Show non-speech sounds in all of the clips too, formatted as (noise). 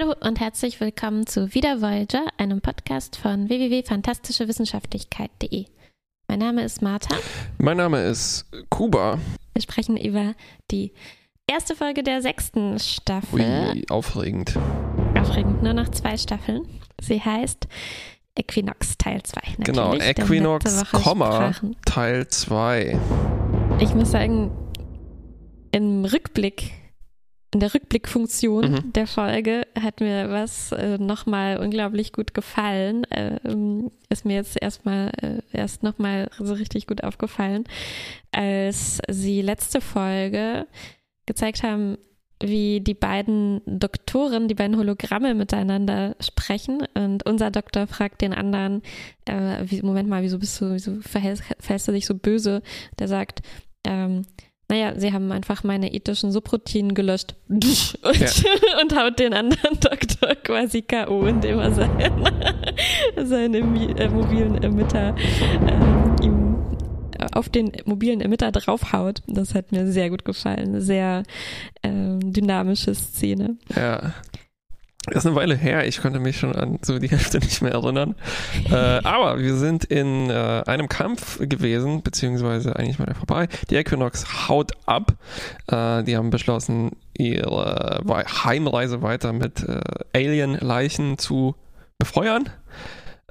Hallo und herzlich willkommen zu Wieder Voyager, einem Podcast von www.fantastischewissenschaftlichkeit.de. Mein Name ist Martha. Mein Name ist Kuba. Wir sprechen über die erste Folge der sechsten Staffel. Ui, aufregend. Aufregend, nur noch zwei Staffeln. Sie heißt Equinox Teil 2. Genau, Equinox, Komma, Teil 2. Ich muss sagen, im Rückblick in der Rückblickfunktion mhm. der Folge hat mir was äh, nochmal unglaublich gut gefallen. Ähm, ist mir jetzt erstmal äh, erst nochmal so richtig gut aufgefallen, als sie letzte Folge gezeigt haben, wie die beiden Doktoren, die beiden Hologramme miteinander sprechen. Und unser Doktor fragt den anderen, äh, wie, Moment mal, wieso bist du, wieso verhältst, verhältst du dich so böse? Der sagt, ähm, naja, sie haben einfach meine ethischen Subroutinen gelöscht (laughs) und, ja. (laughs) und haut den anderen (laughs) Doktor quasi K.O., indem er seinen, seine äh, mobilen Emitter äh, ihm auf den mobilen Emitter draufhaut. Das hat mir sehr gut gefallen. Sehr äh, dynamische Szene. Ja. Ist eine Weile her, ich konnte mich schon an so die Hälfte nicht mehr erinnern. äh, aber wir sind in äh, einem Kampf gewesen, beziehungsweise eigentlich mal vorbei. Die Equinox haut ab. Äh, die haben beschlossen, ihre Heimreise weiter mit äh, Alien-Leichen zu befeuern.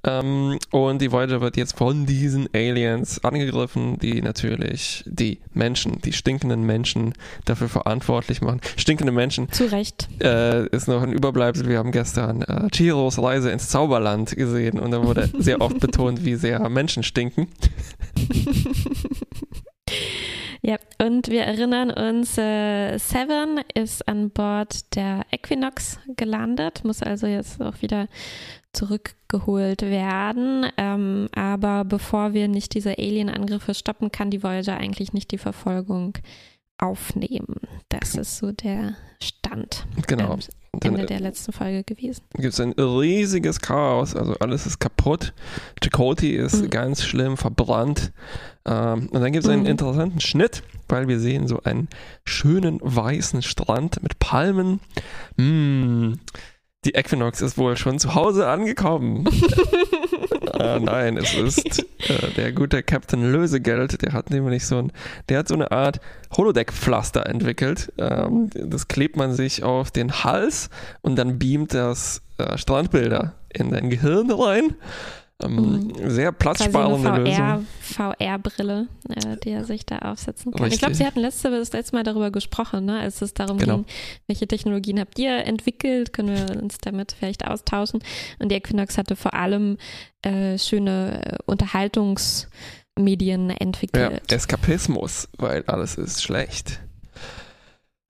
Ähm, und die Voyager wird jetzt von diesen Aliens angegriffen, die natürlich die Menschen, die stinkenden Menschen dafür verantwortlich machen. Stinkende Menschen. Zu Recht. Äh, ist noch ein Überbleibsel. Wir haben gestern äh, Chiros Reise ins Zauberland gesehen und da wurde sehr oft (laughs) betont, wie sehr Menschen stinken. (laughs) Ja, und wir erinnern uns, äh, Seven ist an Bord der Equinox gelandet, muss also jetzt auch wieder zurückgeholt werden. Ähm, aber bevor wir nicht diese Alien-Angriffe stoppen, kann die Voyager eigentlich nicht die Verfolgung aufnehmen. Das ist so der Stand. Genau. Ähm, Ende der letzten Folge gewesen. Gibt es ein riesiges Chaos, also alles ist kaputt. Chakoti ist mhm. ganz schlimm verbrannt. Ähm, und dann gibt es einen mhm. interessanten Schnitt, weil wir sehen so einen schönen weißen Strand mit Palmen. Mmh die Equinox ist wohl schon zu Hause angekommen. äh, (laughs) nein, es ist äh, der gute Captain Lösegeld, der hat nämlich so ein, der hat so eine Art Holodeck-Pflaster entwickelt. Ähm, das klebt man sich auf den Hals und dann beamt das äh, Strandbilder in dein Gehirn rein. Ähm, mhm. Sehr platzsparende Lösung. VR-Brille, äh, die er sich da aufsetzen kann. Richtig. Ich glaube, Sie hatten letzte, das letzte Mal darüber gesprochen, ne, als es darum genau. ging, welche Technologien habt ihr entwickelt, können wir uns damit vielleicht austauschen. Und die Equinox hatte vor allem äh, schöne äh, Unterhaltungsmedien entwickelt. Ja, Eskapismus, weil alles ist schlecht.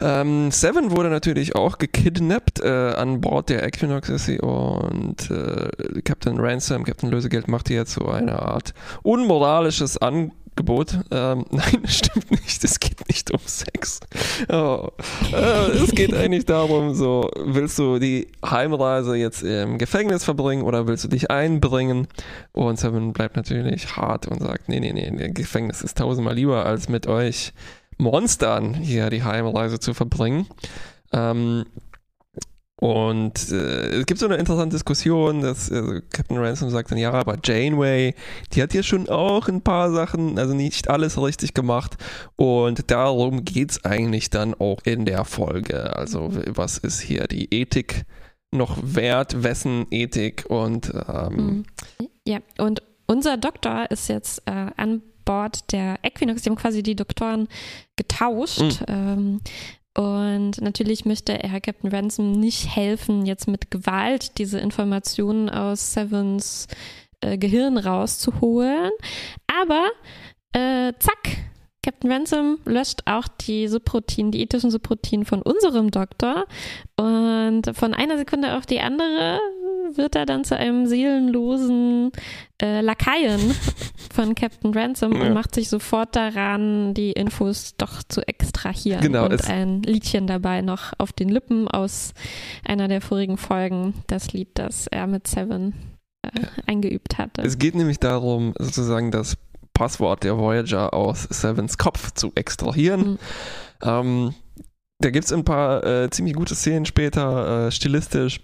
Ähm, Seven wurde natürlich auch gekidnappt äh, an Bord der Equinox sie und äh, Captain Ransom, Captain Lösegeld macht ihr jetzt so eine Art unmoralisches Angebot. Ähm, (laughs) nein, stimmt nicht. Es geht nicht um Sex. Oh. Äh, es geht eigentlich darum, so, willst du die Heimreise jetzt im Gefängnis verbringen oder willst du dich einbringen? Und Seven bleibt natürlich hart und sagt, nee, nee, nee, Gefängnis ist tausendmal lieber als mit euch Monstern hier die Heimreise zu verbringen. Ähm, und äh, es gibt so eine interessante Diskussion, dass also Captain Ransom sagt dann, ja, aber Janeway, die hat ja schon auch ein paar Sachen, also nicht alles richtig gemacht. Und darum geht es eigentlich dann auch in der Folge. Also was ist hier die Ethik noch wert, wessen Ethik und ähm, mhm. ja, und unser Doktor ist jetzt äh, an Bord der Equinox. Die haben quasi die Doktoren getauscht. Mhm. Ähm, und natürlich möchte Herr Captain Ransom nicht helfen, jetzt mit Gewalt diese Informationen aus Sevens äh, Gehirn rauszuholen. Aber äh, zack, Captain Ransom löscht auch die Subroutinen, die ethischen Subroutinen von unserem Doktor. Und von einer Sekunde auf die andere wird er dann zu einem seelenlosen äh, Lakaien (laughs) von Captain Ransom ja. und macht sich sofort daran, die Infos doch zu extrahieren. Genau, und ein Liedchen dabei noch auf den Lippen aus einer der vorigen Folgen. Das Lied, das er mit Seven äh, eingeübt hatte. Es geht nämlich darum, sozusagen das Passwort der Voyager aus Sevens Kopf zu extrahieren. Mhm. Ähm, da gibt es ein paar äh, ziemlich gute Szenen später, äh, stilistisch.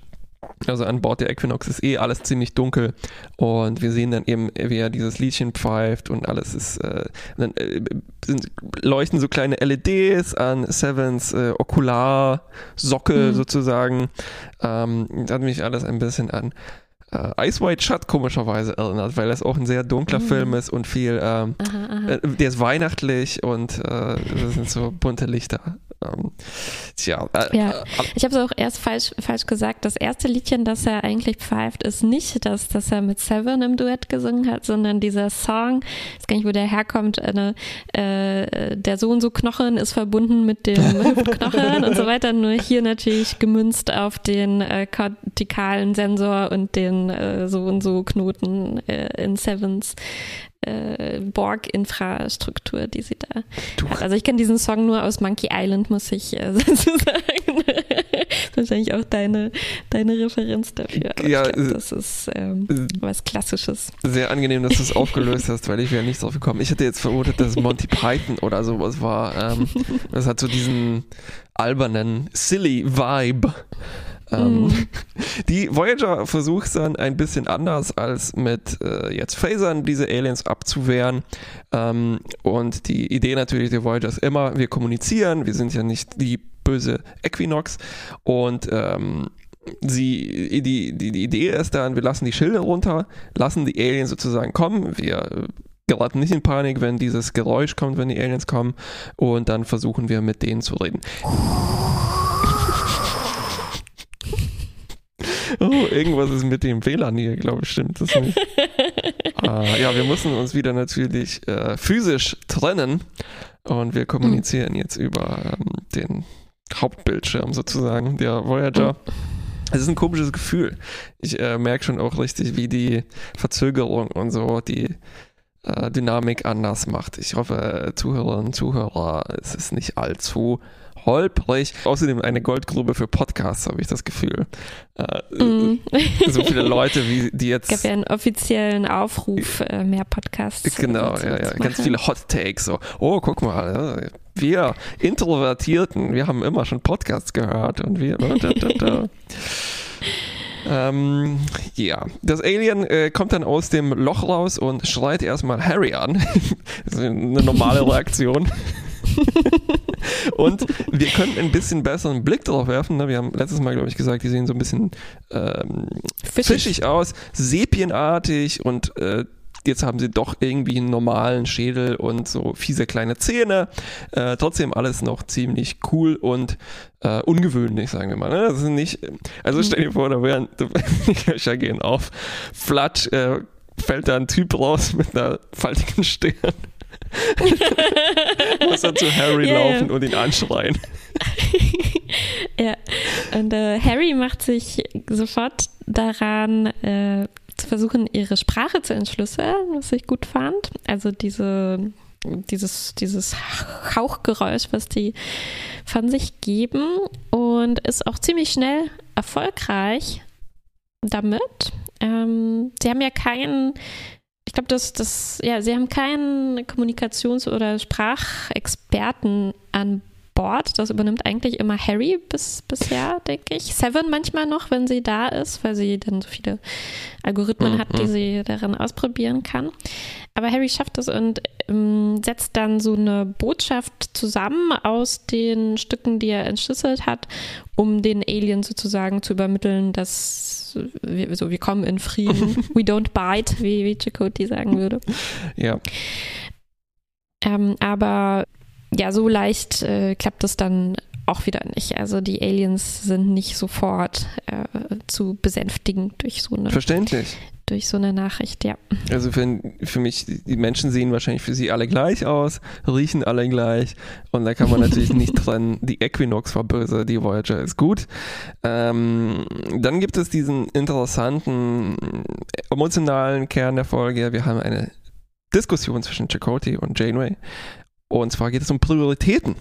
Also an Bord der Equinox ist eh alles ziemlich dunkel und wir sehen dann eben, wie er dieses Liedchen pfeift und alles ist, äh, dann äh, sind, leuchten so kleine LEDs an Sevens äh, Okularsockel mhm. sozusagen. Ähm, das hat mich alles ein bisschen an äh, Ice White Shut komischerweise erinnert, weil das auch ein sehr dunkler mhm. Film ist und viel, ähm, aha, aha. Äh, der ist weihnachtlich und äh, das sind so bunte Lichter. Ähm, tja. Äh, ja, äh, ich habe es auch erst falsch, falsch gesagt. Das erste Liedchen, das er eigentlich pfeift, ist nicht das, das er mit Seven im Duett gesungen hat, sondern dieser Song, ich weiß gar nicht, wo der herkommt, eine, äh, der so und so Knochen ist verbunden mit dem (laughs) Hüftknochen und so weiter, nur hier natürlich gemünzt auf den äh, kortikalen Sensor und den äh, so und so Knoten äh, in Sevens äh, Borg-Infrastruktur, die sie da du. hat. Also ich kenne diesen Song nur aus Monkey Island, muss ich äh, (laughs) sozusagen. (laughs) wahrscheinlich auch deine, deine Referenz dafür. Aber ja, glaub, das ist ähm, äh, was Klassisches. Sehr angenehm, dass du es (laughs) aufgelöst hast, weil ich wäre nicht drauf gekommen. Ich hätte jetzt vermutet, dass Monty Python oder sowas war. Ähm, (laughs) das hat so diesen albernen, silly Vibe. Ähm, mm. Die Voyager versucht dann ein bisschen anders als mit äh, jetzt Phasern diese Aliens abzuwehren. Ähm, und die Idee natürlich der Voyager ist immer, wir kommunizieren, wir sind ja nicht die böse Equinox und ähm, sie, die, die, die Idee ist dann, wir lassen die Schilde runter, lassen die Aliens sozusagen kommen, wir geraten nicht in Panik, wenn dieses Geräusch kommt, wenn die Aliens kommen und dann versuchen wir mit denen zu reden. (laughs) oh, irgendwas ist mit dem WLAN hier, glaube ich, stimmt das nicht. (laughs) ah, ja, wir müssen uns wieder natürlich äh, physisch trennen und wir kommunizieren jetzt über ähm, den Hauptbildschirm sozusagen der Voyager. Mhm. Es ist ein komisches Gefühl. Ich äh, merke schon auch richtig, wie die Verzögerung und so die äh, Dynamik anders macht. Ich hoffe, Zuhörerinnen und Zuhörer, es ist nicht allzu holprig. Außerdem eine Goldgrube für Podcasts, habe ich das Gefühl. Äh, mm. So viele Leute, wie die jetzt. Es gab ja einen offiziellen Aufruf, äh, mehr Podcasts. Genau, ja, ja. Ganz viele Hot Takes. So, oh, guck mal, wir Introvertierten, wir haben immer schon Podcasts gehört und wir. Da, da, da. (laughs) Ähm, ja, das Alien äh, kommt dann aus dem Loch raus und schreit erstmal Harry an. (laughs) das ist eine normale Reaktion. (laughs) und wir können ein bisschen besseren Blick darauf werfen. Ne? Wir haben letztes Mal, glaube ich, gesagt, die sehen so ein bisschen ähm, fischig. fischig. aus, sepienartig und äh, jetzt haben sie doch irgendwie einen normalen Schädel und so fiese kleine Zähne. Äh, trotzdem alles noch ziemlich cool und äh, ungewöhnlich, sagen wir mal. Ne? Das ist nicht, also stell dir vor, da wären, (laughs) die Köcher gehen auf, flatsch, äh, fällt da ein Typ raus mit einer faltigen Stirn. (laughs) Muss er zu Harry yeah, laufen und ihn anschreien. (laughs) ja, und äh, Harry macht sich sofort daran, äh, zu versuchen, ihre Sprache zu entschlüsseln, was ich gut fand. Also diese, dieses, dieses Hauchgeräusch, was die von sich geben und ist auch ziemlich schnell erfolgreich damit. Ähm, sie haben ja keinen ich glaube, dass das, ja, sie haben keinen Kommunikations- oder Sprachexperten an Bord. Das übernimmt eigentlich immer Harry bis, bisher, denke ich. Seven manchmal noch, wenn sie da ist, weil sie dann so viele Algorithmen mhm. hat, die mhm. sie darin ausprobieren kann. Aber Harry schafft es und ähm, setzt dann so eine Botschaft zusammen aus den Stücken, die er entschlüsselt hat, um den Alien sozusagen zu übermitteln, dass wir, so, wir kommen in Frieden. (laughs) We don't bite, wie, wie Chakotay sagen würde. Ja. Ähm, aber ja, so leicht äh, klappt es dann auch wieder nicht. Also die Aliens sind nicht sofort äh, zu besänftigen durch so eine Verständlich. Durch so eine Nachricht, ja. Also für, für mich, die Menschen sehen wahrscheinlich für sie alle gleich aus, riechen alle gleich und da kann man natürlich (laughs) nicht trennen, die Equinox war böse, die Voyager ist gut. Ähm, dann gibt es diesen interessanten emotionalen Kern der Folge. Wir haben eine Diskussion zwischen Chakotay und Janeway und zwar geht es um Prioritäten.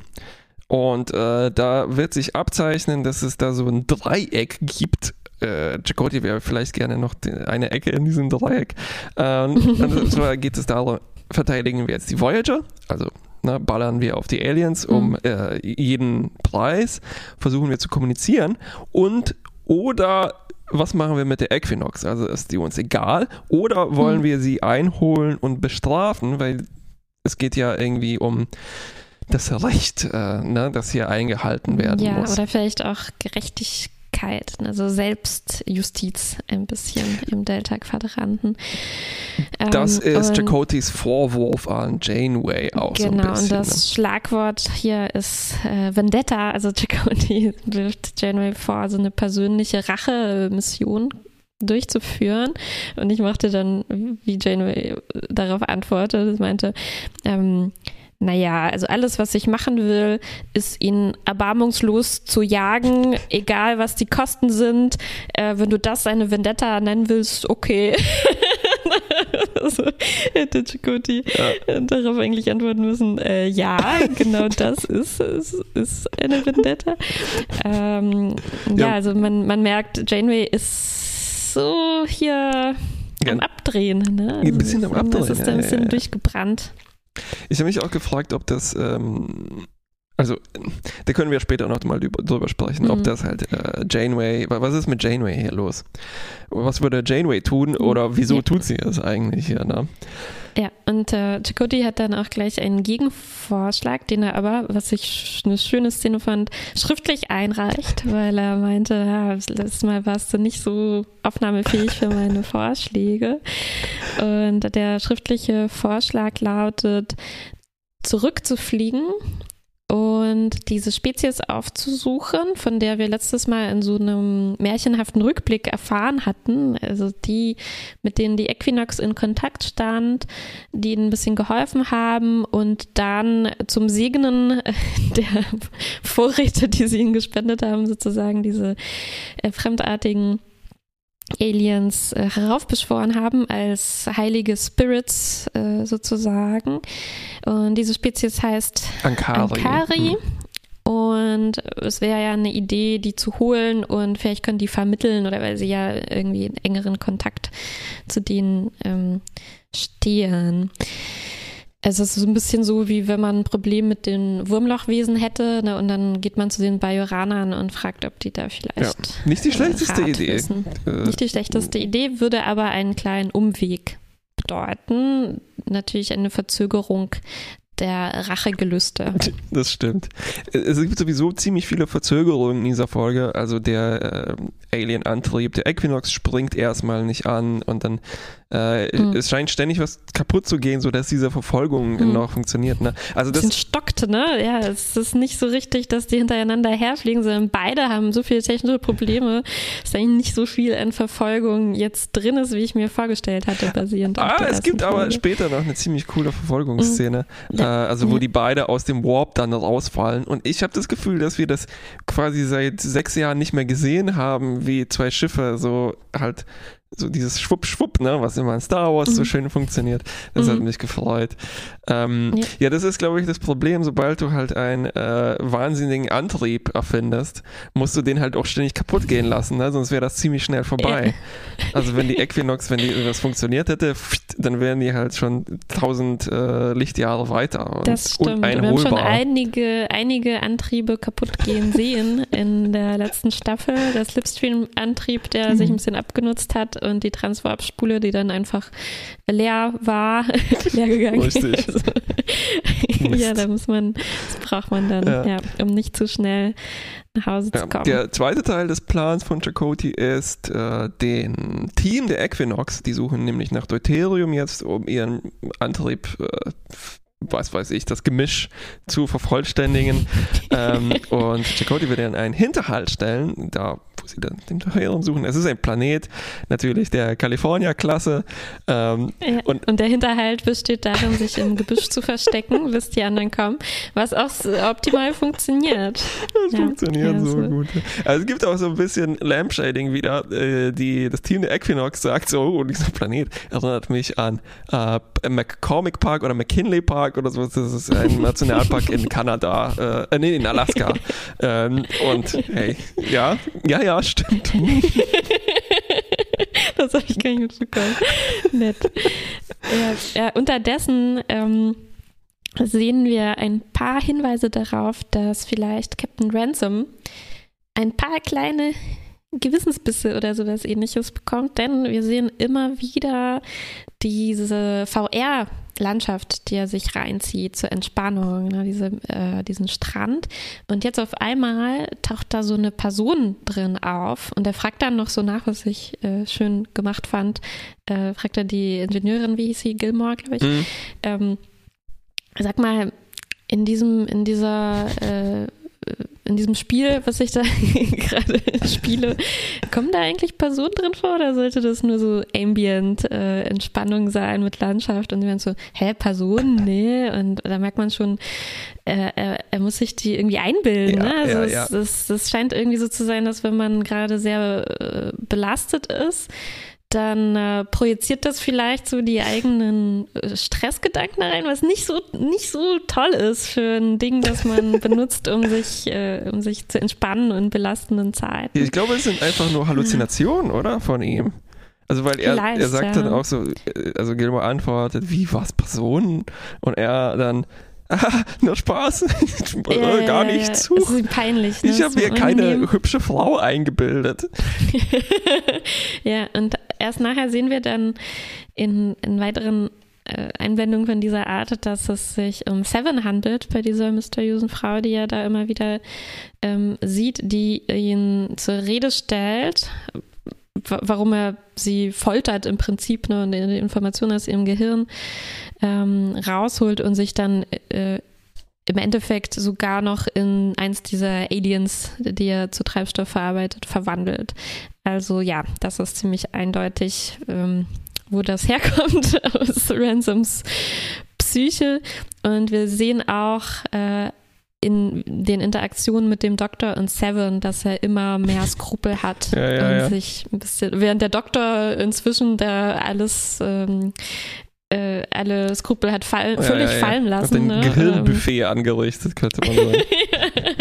Und äh, da wird sich abzeichnen, dass es da so ein Dreieck gibt. Äh, Chakotay wäre vielleicht gerne noch die, eine Ecke in diesem Dreieck. Ähm, (laughs) und zwar geht es darum, verteidigen wir jetzt die Voyager, also Ne? Ballern wir auf die Aliens um mhm. äh, jeden Preis, versuchen wir zu kommunizieren und oder was machen wir mit der Equinox? Also ist die uns egal oder wollen mhm. wir sie einholen und bestrafen, weil es geht ja irgendwie um das Recht, äh, ne, das hier eingehalten werden ja, muss. Ja, oder vielleicht auch Gerechtigkeit also Selbstjustiz ein bisschen im Delta-Quadranten. Das ähm, ist Jacotis Vorwurf an Janeway auch genau, so ein bisschen. Genau, und das ne? Schlagwort hier ist äh, Vendetta, also (laughs) Chakoti wirft Janeway vor, so eine persönliche Rache-Mission durchzuführen. Und ich machte dann, wie Janeway darauf antwortet, meinte, ähm, naja, also alles, was ich machen will, ist ihn erbarmungslos zu jagen, egal was die Kosten sind. Äh, wenn du das eine Vendetta nennen willst, okay. (laughs) also hätte Chakoti ja. darauf eigentlich antworten müssen, äh, ja, genau (laughs) das ist, ist, ist eine Vendetta. Ähm, ja. ja, also man, man merkt, Janeway ist so hier am Abdrehen. Ne? Also ein bisschen am Abdrehen. Das ist ein bisschen ja, durchgebrannt. Ich habe mich auch gefragt, ob das, ähm, also da können wir später noch mal drüber sprechen, mhm. ob das halt äh, Janeway, was ist mit Janeway hier los? Was würde Janeway tun mhm. oder wieso ja. tut sie es eigentlich hier? Ne? Ja, und äh, Chakoti hat dann auch gleich einen Gegenvorschlag, den er aber, was ich eine schöne Szene fand, schriftlich einreicht, weil er meinte, ja, letztes Mal warst du nicht so aufnahmefähig für meine (laughs) Vorschläge. Und der schriftliche Vorschlag lautet, zurückzufliegen und diese Spezies aufzusuchen, von der wir letztes Mal in so einem märchenhaften Rückblick erfahren hatten, also die, mit denen die Equinox in Kontakt stand, die ihnen ein bisschen geholfen haben und dann zum Segnen (laughs) der Vorräte, die sie ihnen gespendet haben, sozusagen diese äh, fremdartigen Aliens äh, heraufbeschworen haben als heilige Spirits äh, sozusagen. Und diese Spezies heißt Ankari. Ankari. Mhm. Und es wäre ja eine Idee, die zu holen und vielleicht können die vermitteln oder weil sie ja irgendwie in engeren Kontakt zu denen ähm, stehen. Es ist so ein bisschen so, wie wenn man ein Problem mit den Wurmlochwesen hätte ne, und dann geht man zu den Bajoranern und fragt, ob die da vielleicht. Ja, nicht die schlechteste Rat Idee. Wissen. Äh, nicht die schlechteste Idee, würde aber einen kleinen Umweg bedeuten. Natürlich eine Verzögerung der Rachegelüste. (laughs) Das stimmt. Es gibt sowieso ziemlich viele Verzögerungen in dieser Folge. Also der äh, Alien-Antrieb, der Equinox springt erstmal nicht an und dann äh, mhm. es scheint ständig was kaputt zu gehen, sodass diese Verfolgung mhm. noch funktioniert. Ne? Also das stockt, ne? Ja, es ist nicht so richtig, dass die hintereinander herfliegen, sondern beide haben so viele technische Probleme, dass eigentlich nicht so viel an Verfolgung jetzt drin ist, wie ich mir vorgestellt hatte, basierend ah, auf der es gibt Folge. aber später noch eine ziemlich coole Verfolgungsszene, mhm. äh, also wo die beide aus dem Warp dann rausfallen und ich habe das Gefühl, dass wir das quasi seit sechs Jahren nicht mehr gesehen haben, wie zwei Schiffe so halt so dieses Schwupp-Schwupp, ne, was immer in Star Wars mhm. so schön funktioniert. Das mhm. hat mich gefreut. Ähm, ja. ja. das ist, glaube ich, das Problem. Sobald du halt einen äh, wahnsinnigen Antrieb erfindest, musst du den halt auch ständig kaputt gehen lassen, ne? sonst wäre das ziemlich schnell vorbei. Ja. Also wenn die Equinox, wenn die, das funktioniert hätte, dann wären die halt schon tausend äh, Lichtjahre weiter. Und das stimmt. Wir haben schon einige, einige Antriebe kaputt gehen sehen in der letzten Staffel. Der Slipstream-Antrieb, der mhm. sich ein bisschen abgenutzt hat und die Transwarp-Spule, die dann einfach leer war, (laughs) leer gegangen Richtig. ist. (laughs) ja, da muss man, das braucht man dann, ja, ja um nicht zu schnell nach Hause ja, zu kommen. Der zweite Teil des Plans von Chakoti ist, äh, den Team der Equinox, die suchen nämlich nach Deuterium jetzt, um ihren Antrieb äh, was weiß ich, das Gemisch zu vervollständigen. (laughs) ähm, und Chakoti wird dann einen Hinterhalt stellen, da wo sie dann den Höheren suchen. Es ist ein Planet, natürlich der California-Klasse. Ähm, ja, und, und, der Hinterhalt besteht darin, sich im Gebüsch zu verstecken, (laughs) bis die anderen kommen, was auch optimal funktioniert. Das ja, funktioniert ja, so, so, gut. Also es gibt auch so ein bisschen Lampshading wieder. Äh, die, das Team der Equinox sagt so, oh, dieser Planet erinnert mich an äh, McCormick Park oder McKinley Park oder so. Das ist ein (laughs) Nationalpark in Kanada, äh, nee, in Alaska. (laughs) ähm, und hey, ja, ja, ja, stimmt. (laughs) das habe ich gar nicht mitbekommen. Nett. Ja, ja, unterdessen ähm, sehen wir ein paar Hinweise darauf, dass vielleicht Captain Ransom ein paar kleine Gewissensbisse oder sowas ähnliches bekommt, denn wir sehen immer wieder diese VR-Landschaft, die er sich reinzieht zur Entspannung, ne, diese, äh, diesen Strand. Und jetzt auf einmal taucht da so eine Person drin auf und er fragt dann noch so nach, was ich äh, schön gemacht fand, äh, fragt er die Ingenieurin, wie hieß sie, Gilmore, glaube ich, mhm. ähm, sag mal, in diesem, in dieser äh, in diesem Spiel, was ich da (laughs) gerade spiele, kommen da eigentlich Personen drin vor oder sollte das nur so Ambient äh, Entspannung sein mit Landschaft und dann so, hä, Personen? (laughs) Nee. Und da merkt man schon, äh, er, er, muss sich die irgendwie einbilden. Ja, ne? also ja, ja. Es, das, das scheint irgendwie so zu sein, dass wenn man gerade sehr äh, belastet ist, dann äh, projiziert das vielleicht so die eigenen äh, Stressgedanken rein, was nicht so nicht so toll ist für ein Ding, das man (laughs) benutzt, um sich äh, um sich zu entspannen in belastenden Zeiten. Ich glaube, es sind einfach nur Halluzinationen, oder von ihm. Also weil er, er sagt ja. dann auch so, äh, also Gilmore antwortet, wie was Personen? Und er dann, (laughs) Ah, nur Spaß. (laughs) Ja, Gar nicht ja, zu. Das ist peinlich. Ne? Ich habe mir keine hübsche Frau eingebildet. ja, und erst nachher sehen wir dann in, in weiteren äh, Einblendungen von dieser Art, dass es sich um Seven handelt, bei dieser mysteriösen Frau, die er da immer wieder ähm, sieht, die ihn zur Rede stellt, warum er sie foltert im Prinzip ne, und die Informationen aus ihrem Gehirn ähm, rausholt und sich dann äh, im Endeffekt sogar noch in eins dieser Aliens, die er zu Treibstoff verarbeitet, verwandelt. Also ja, das ist ziemlich eindeutig, ähm, wo das (laughs) herkommt aus Ransoms Psyche. Und wir sehen auch äh, in den Interaktionen mit dem Doktor und Seven, dass er immer mehr Skrupel hat (laughs) ja, ja, und ja. sich ein bisschen, während der Doktor inzwischen da alles ähm, äh, alle Skrupel hat fall, völlig fallen lassen. Hat ein ne? Gehirnbuffet ähm. angerichtet, könnte man sagen. (laughs)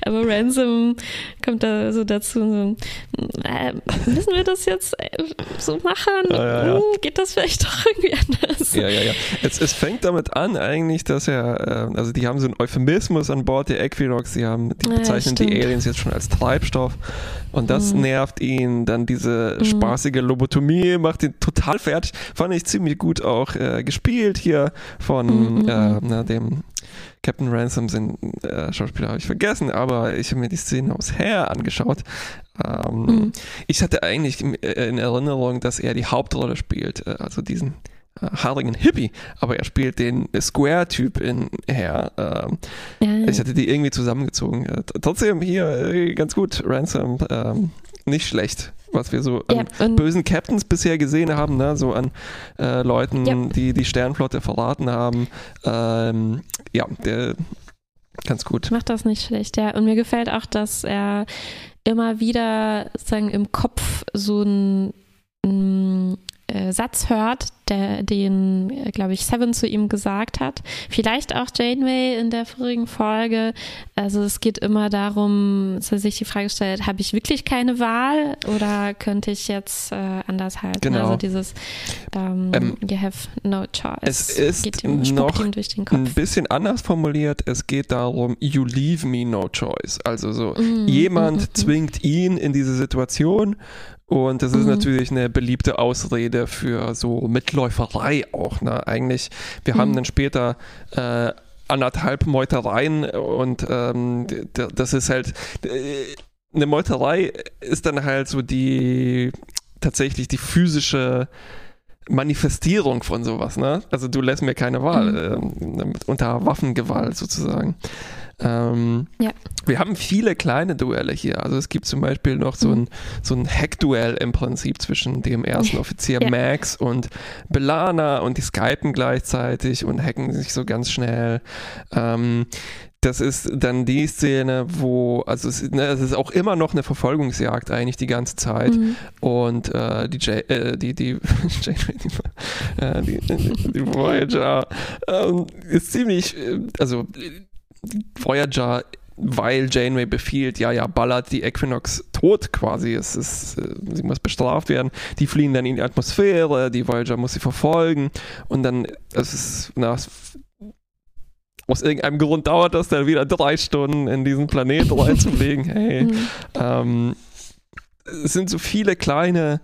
(laughs) Aber Ransom kommt da so dazu, so, äh, müssen wir das jetzt äh, so machen? Ja, hm, geht das vielleicht doch irgendwie anders? Ja, ja, ja. Es, es fängt damit an eigentlich, dass er, äh, also die haben so einen Euphemismus an Bord der Equinox, die haben, die bezeichnen die Aliens jetzt schon als Treibstoff und das mhm. nervt ihn. Dann diese mhm. spaßige Lobotomie macht ihn total fertig. Fand ich ziemlich gut auch äh, gespielt hier von mhm. äh, na, dem Captain Ransom, sind äh, Schauspieler habe ich vergessen, aber ich habe mir die Szene aus Hair angeschaut. Ähm, mhm. Ich hatte eigentlich in, äh, in, Erinnerung, dass er die Hauptrolle spielt, äh, also diesen äh, haarigen Hippie, aber er spielt den Square-Typ in Hair. Ähm, ja, Ich hatte die irgendwie zusammengezogen. Äh, trotzdem hier äh, ganz gut, Ransom, ähm, nicht schlecht was wir so an ja, bösen Captains bisher gesehen haben, ne? so an äh, Leuten, ja. die die Sternflotte verraten haben. Ähm, ja, der ganz gut. Macht das nicht schlecht, ja. Und mir gefällt auch, dass er immer wieder sozusagen im Kopf so ein, ein äh, Satz hört, der, den, äh, glaube ich, Seven zu ihm gesagt hat. Vielleicht auch Janeway in der vorigen Folge. Also es geht immer darum, dass er sich die Frage stellt, habe ich wirklich keine Wahl oder könnte ich jetzt äh, anders halten? Genau. Also dieses um, ähm, You have no choice. Es ist geht ihm, noch ihm ein bisschen anders formuliert. Es geht darum, you leave me no choice. Also so, mm, jemand mm, mm, zwingt ihn in diese Situation und das ist mhm. natürlich eine beliebte Ausrede für so Mitläuferei auch. Ne? Eigentlich, wir mhm. haben dann später äh, anderthalb Meutereien und ähm, das ist halt, äh, eine Meuterei ist dann halt so die, tatsächlich die physische Manifestierung von sowas. Ne? Also du lässt mir keine Wahl, mhm. äh, unter Waffengewalt sozusagen. Ähm, ja. Wir haben viele kleine Duelle hier. Also es gibt zum Beispiel noch so ein, so ein Hack-Duell im Prinzip zwischen dem ersten (laughs) Offizier ja. Max und Belana und die skypen gleichzeitig und hacken sich so ganz schnell. Ähm, das ist dann die Szene, wo, also es, ne, es, ist auch immer noch eine Verfolgungsjagd eigentlich die ganze Zeit. Mhm. Und äh, die, J, äh, die, die, (laughs) äh, die, die, Voyager ähm, ist ziemlich, äh, also Voyager weil Janeway befiehlt, ja, ja, ballert die Equinox tot quasi. Es ist, äh, sie muss bestraft werden. Die fliehen dann in die Atmosphäre, die Voyager muss sie verfolgen und dann, es ist, na, aus irgendeinem Grund dauert das dann wieder drei Stunden in diesen Planeten (laughs) reinzufliegen. Hey, mhm. ähm, es sind so viele kleine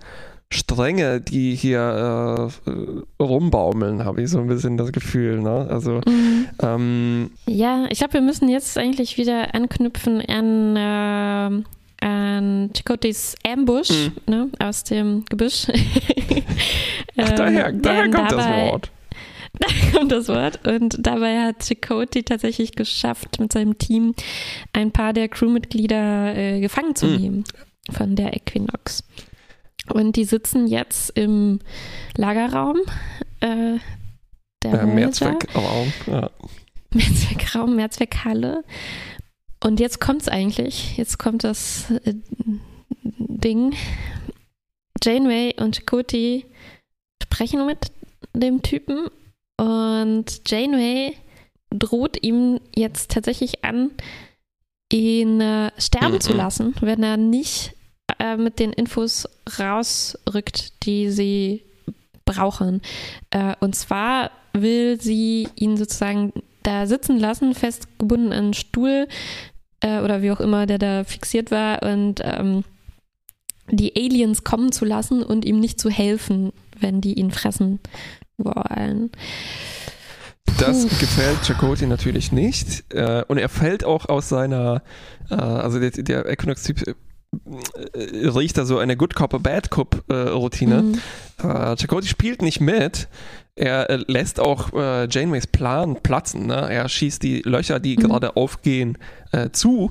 Stränge, die hier äh, rumbaumeln, habe ich so ein bisschen das Gefühl. Ne? Also, mhm. ähm, ja, ich glaube, wir müssen jetzt eigentlich wieder anknüpfen an, äh, an Chakotys Ambush mhm. ne, aus dem Gebüsch. Ach, daher, (laughs) ähm, daher kommt dabei, das Wort. Kommt (laughs) das Wort. Und dabei hat Chakotay tatsächlich geschafft, mit seinem Team ein paar der Crewmitglieder äh, gefangen zu mhm. nehmen von der Equinox. Und die sitzen jetzt im Lagerraum äh, der äh, Mehrzweckraum. Ja. Mehrzweckraum, (laughs) Mehrzweckhalle. Und jetzt kommt es eigentlich. Jetzt kommt das äh, Ding. Janeway und Chakotay sprechen mit dem Typen und Janeway droht ihm jetzt tatsächlich an, ihn äh, sterben mhm. zu lassen, wenn er nicht äh, mit den Infos rausrückt, die sie brauchen. Äh, und zwar will sie ihn sozusagen da sitzen lassen, festgebunden an einen Stuhl äh, oder wie auch immer, der da fixiert war und ähm, die Aliens kommen zu lassen und ihm nicht zu helfen, wenn die ihn fressen wollen. Das gefällt Chakoti natürlich nicht. Äh, und er fällt auch aus seiner, äh, also der, der Equinox-Typ äh, riecht da so eine Good Cop, Bad Cop äh, Routine. Mhm. Chakoti spielt nicht mit. Er lässt auch Janeways Plan platzen. Ne? Er schießt die Löcher, die mhm. gerade aufgehen, zu.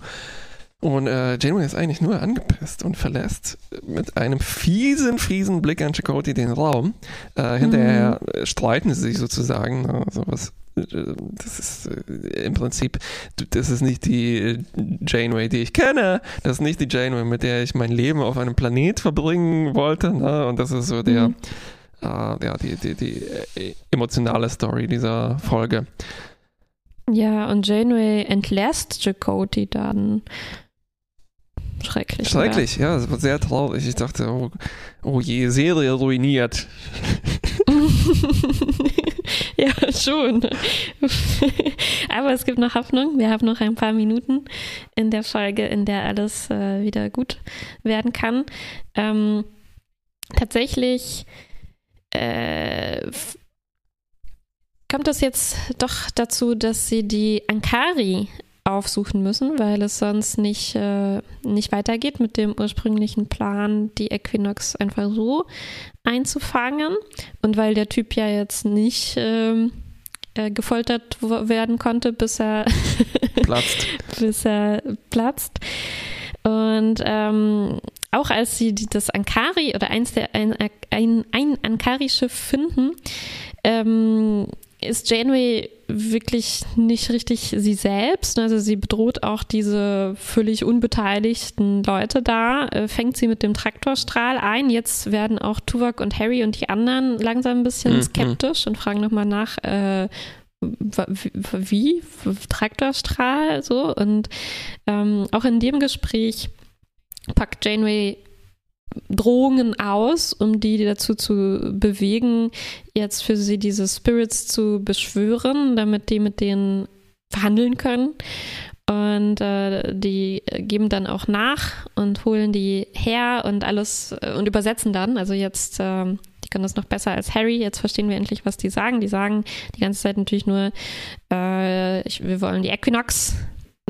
Und äh, Janeway ist eigentlich nur angepisst und verlässt mit einem fiesen, fiesen Blick an Chakotay den Raum. Äh, hinterher mhm. streiten sie sich sozusagen. Also was, äh, das ist äh, im Prinzip, das ist nicht die Janeway, die ich kenne. Das ist nicht die Janeway, mit der ich mein Leben auf einem Planet verbringen wollte. Ne? Und das ist so der, mhm. äh, ja, die, die, die äh, emotionale Story dieser Folge. Ja, und Janeway entlässt Chakotay dann schrecklich. Schrecklich, ja, das war sehr traurig. Ich dachte, oh, oh je, Serie ruiniert. (laughs) ja, schon. Aber es gibt noch Hoffnung. Wir haben noch ein paar Minuten in der Folge, in der alles äh, wieder gut werden kann. Ähm, tatsächlich äh, kommt es jetzt doch dazu, dass sie die Ankari aufsuchen müssen, weil es sonst nicht, äh, nicht weitergeht mit dem ursprünglichen Plan, die Equinox einfach so einzufangen. Und weil der Typ ja jetzt nicht ähm, äh, gefoltert werden konnte, bis er (laughs) platzt. bis er platzt. Und ähm, auch als sie das Ankari oder eins der ein, ein, ein Ankari-Schiff finden, ähm, ist Janeway wirklich nicht richtig sie selbst. Also sie bedroht auch diese völlig unbeteiligten Leute da, äh, fängt sie mit dem Traktorstrahl ein. Jetzt werden auch Tuvok und Harry und die anderen langsam ein bisschen mhm. skeptisch und fragen nochmal nach, äh, wie? Traktorstrahl? So. Und ähm, auch in dem Gespräch packt Janeway Drohungen aus, um die dazu zu bewegen, jetzt für sie diese Spirits zu beschwören, damit die mit denen verhandeln können. Und äh, die geben dann auch nach und holen die her und alles äh, und übersetzen dann. Also jetzt, äh, die können das noch besser als Harry. Jetzt verstehen wir endlich, was die sagen. Die sagen die ganze Zeit natürlich nur, äh, ich, wir wollen die Equinox.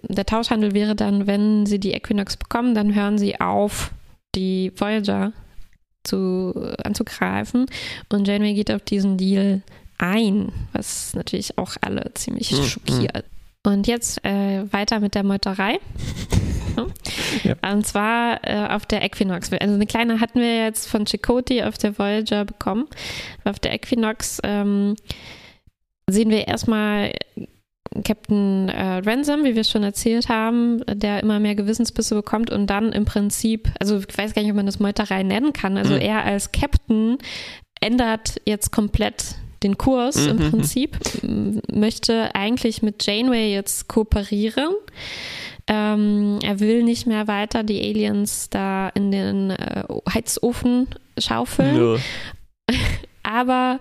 Der Tauschhandel wäre dann, wenn sie die Equinox bekommen, dann hören sie auf, die Voyager zu, anzugreifen. Und Janeway geht auf diesen Deal ein, was natürlich auch alle ziemlich mhm. schockiert. Und jetzt äh, weiter mit der Meuterei. (laughs) ja. Und zwar äh, auf der Equinox. Also eine kleine hatten wir jetzt von Chakotay auf der Voyager bekommen. Auf der Equinox ähm, sehen wir erstmal Captain äh, Ransom, wie wir es schon erzählt haben, der immer mehr Gewissensbisse bekommt und dann im Prinzip, also ich weiß gar nicht, ob man das Meuterei nennen kann, also mhm. er als Captain ändert jetzt komplett den Kurs mhm. im mhm. Prinzip, möchte eigentlich mit Janeway jetzt kooperieren. Ähm, er will nicht mehr weiter die Aliens da in den äh, Heizofen schaufeln. Nö. (laughs) Aber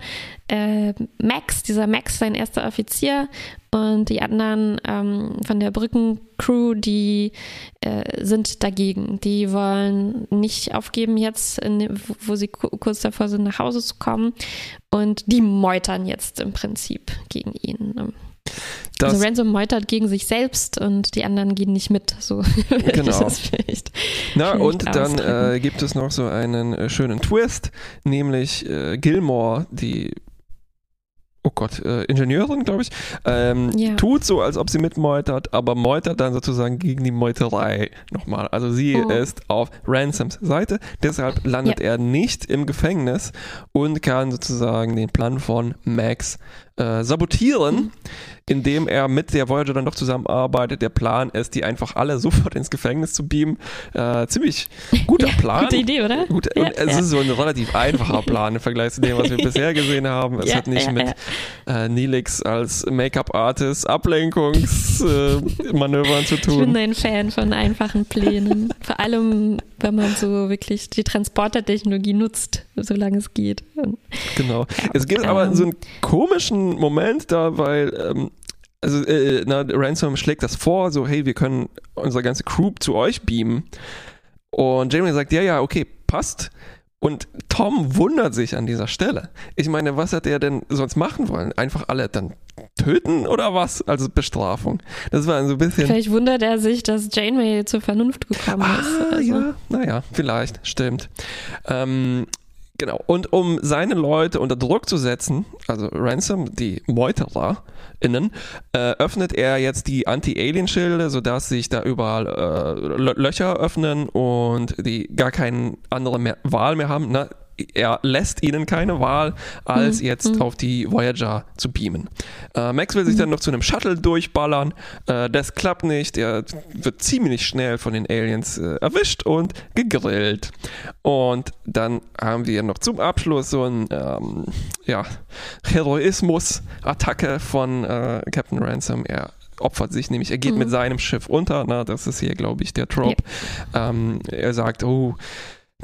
äh, Max, dieser Max, sein erster Offizier, und die anderen ähm, von der Brückencrew, die äh, sind dagegen. Die wollen nicht aufgeben jetzt, in, wo sie kurz davor sind, nach Hause zu kommen und die meutern jetzt im Prinzip gegen ihn. Also Ransom meutert gegen sich selbst und die anderen gehen nicht mit. So (laughs) genau. vielleicht, Na vielleicht und dann äh, gibt es noch so einen äh, schönen Twist, nämlich äh, Gilmore, die oh Gott, äh, Ingenieurin, glaube ich, ähm, ja. tut so, als ob sie mitmeutert, aber meutert dann sozusagen gegen die Meuterei nochmal. Also sie oh. ist auf Ransoms Seite, deshalb landet ja. er nicht im Gefängnis und kann sozusagen den Plan von Max äh, sabotieren. Mhm indem er mit der Voyager dann noch zusammenarbeitet. Der Plan ist, die einfach alle (laughs) sofort ins Gefängnis zu beamen. Äh, ziemlich guter Plan. gute Idee, oder? Gut, ja, und es ja. ist so ein relativ einfacher Plan im Vergleich zu dem, was wir (laughs) bisher gesehen haben. Es ja, hat nicht mit äh, Neelix als Make-up-Artist Ablenkungsmanövern (laughs) zu tun. Ich bin ein Fan von einfachen Plänen. Vor allem, wenn man so wirklich die Transportertechnologie nutzt, solange es geht. Genau. es gibt aber ähm, so einen komischen Moment da, weil ähm, also äh, na, Ransom schlägt das vor, so hey, wir können unsere ganze Crew zu euch beamen. Und Jamie sagt, ja, ja, okay, passt. Und Tom wundert sich an dieser Stelle. Ich meine, was hat er denn sonst machen wollen? Einfach alle dann töten oder was? Also Bestrafung. Das war so ein bisschen. Vielleicht wundert er sich, dass Janeway zur Vernunft gekommen ah, ist. Also. Ja, naja, vielleicht, stimmt. Ähm, Genau. Und um seine Leute unter Druck zu setzen, also Ransom, die MeutererInnen, äh, öffnet er jetzt die Anti-Alien-Schilde, sodass sich da überall äh, Löcher öffnen und die gar keine andere mehr Wahl mehr haben. Na, er lässt ihnen keine Wahl, als mhm. jetzt mhm. auf die Voyager zu beamen. Äh, Max will sich mhm. dann noch zu einem Shuttle durchballern. Äh, das klappt nicht. Er wird ziemlich schnell von den Aliens äh, erwischt und gegrillt. Und dann haben wir noch zum Abschluss so ein ähm, ja, Heroismus-Attacke von äh, Captain Ransom. Er opfert sich nämlich, er geht mhm. mit seinem Schiff unter, na, das ist hier, glaube ich, der Trope. Ja. Ähm, er sagt, oh,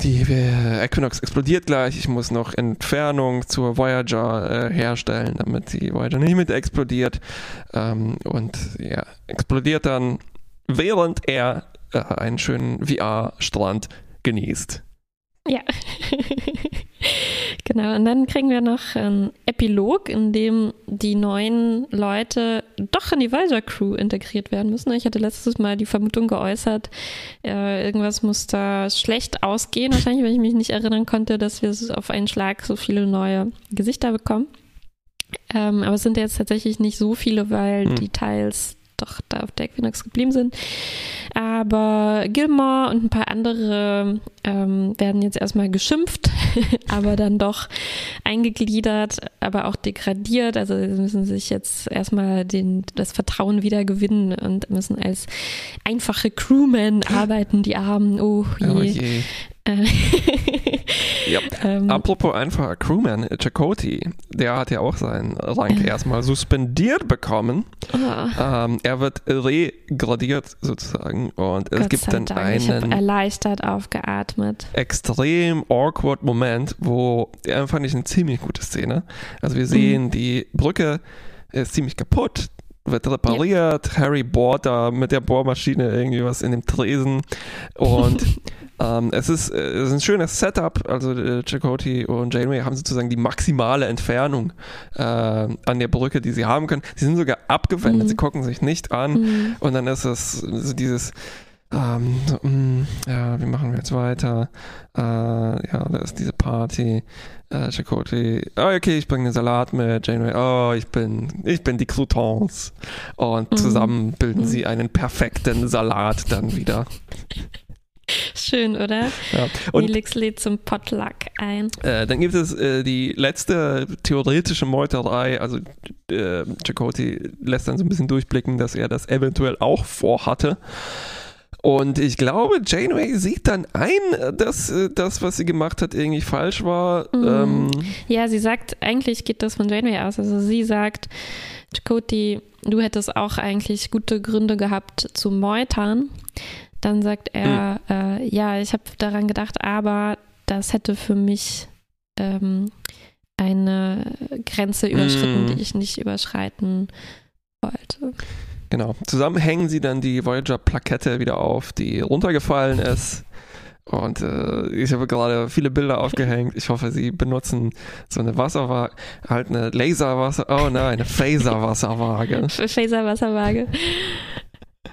die äh, Equinox explodiert gleich. Ich muss noch Entfernung zur Voyager äh, herstellen, damit die Voyager nicht mit explodiert. Ähm, und ja, explodiert dann, während er äh, einen schönen VR-Strand genießt. Ja. (laughs) genau, und dann kriegen wir noch einen Epilog, in dem die neuen Leute doch in die Voyager Crew integriert werden müssen. Ich hatte letztes Mal die Vermutung geäußert, äh, irgendwas muss da schlecht ausgehen, wahrscheinlich, weil ich mich nicht erinnern konnte, dass wir auf einen Schlag so viele neue Gesichter bekommen. Ähm, aber es sind jetzt tatsächlich nicht so viele, weil hm. die Teils doch da auf der Equinox geblieben sind. Aber Gilmore und ein paar andere ähm, werden jetzt erstmal geschimpft, (laughs) aber dann doch eingegliedert, aber auch degradiert. Also sie müssen sich jetzt erstmal den, das Vertrauen wieder gewinnen und müssen als einfache Crewmen arbeiten, die Armen. Oh je. Oh je. (laughs) ja. ähm, Apropos einfacher Crewman, Chakoti, der hat ja auch seinen Rang erstmal suspendiert bekommen. Oh. Ähm, er wird regradiert sozusagen und es Gott gibt dann Dank. einen erleichtert aufgeatmet. Extrem awkward Moment, wo er fand ich eine ziemlich gute Szene. Also wir sehen mhm. die Brücke ist ziemlich kaputt repariert. Ja. Harry bohrt da mit der Bohrmaschine irgendwie was in dem Tresen. Und (laughs) ähm, es, ist, es ist ein schönes Setup. Also äh, Chakotay und Janeway haben sozusagen die maximale Entfernung äh, an der Brücke, die sie haben können. Sie sind sogar abgewendet, mhm. sie gucken sich nicht an. Mhm. Und dann ist es so dieses ähm, so, mh, mm, ja, wie machen wir jetzt weiter? Äh, ja, da ist diese Party. Äh, Chakotay, oh, okay, ich bringe den Salat mit. Janeway, oh, ich bin, ich bin die Croutons. Und mhm. zusammen bilden mhm. sie einen perfekten Salat dann wieder. Schön, oder? Ja. Und Felix lädt zum Potluck ein. Äh, dann gibt es äh, die letzte theoretische Meuterei. Also äh, Chakotay lässt dann so ein bisschen durchblicken, dass er das eventuell auch vorhatte. Und ich glaube, Janeway sieht dann ein, dass äh, das, was sie gemacht hat, irgendwie falsch war. Mhm. Ähm ja, sie sagt, eigentlich geht das von Janeway aus. Also sie sagt, Chakotay, du hättest auch eigentlich gute Gründe gehabt zu meutern. Dann sagt er, mhm. äh, ja, ich habe daran gedacht, aber das hätte für mich ähm, eine Grenze überschritten, mhm. die ich nicht überschreiten wollte. Genau. Zusammen hängen sie dann die Voyager-Plakette wieder auf, die runtergefallen ist. Und äh, ich habe gerade viele Bilder aufgehängt. Ich hoffe, Sie benutzen so eine Wasserwaage, halt eine Laserwasser, oh nein, eine Phaser-Wasserwaage. Phaser-Wasserwaage. (laughs)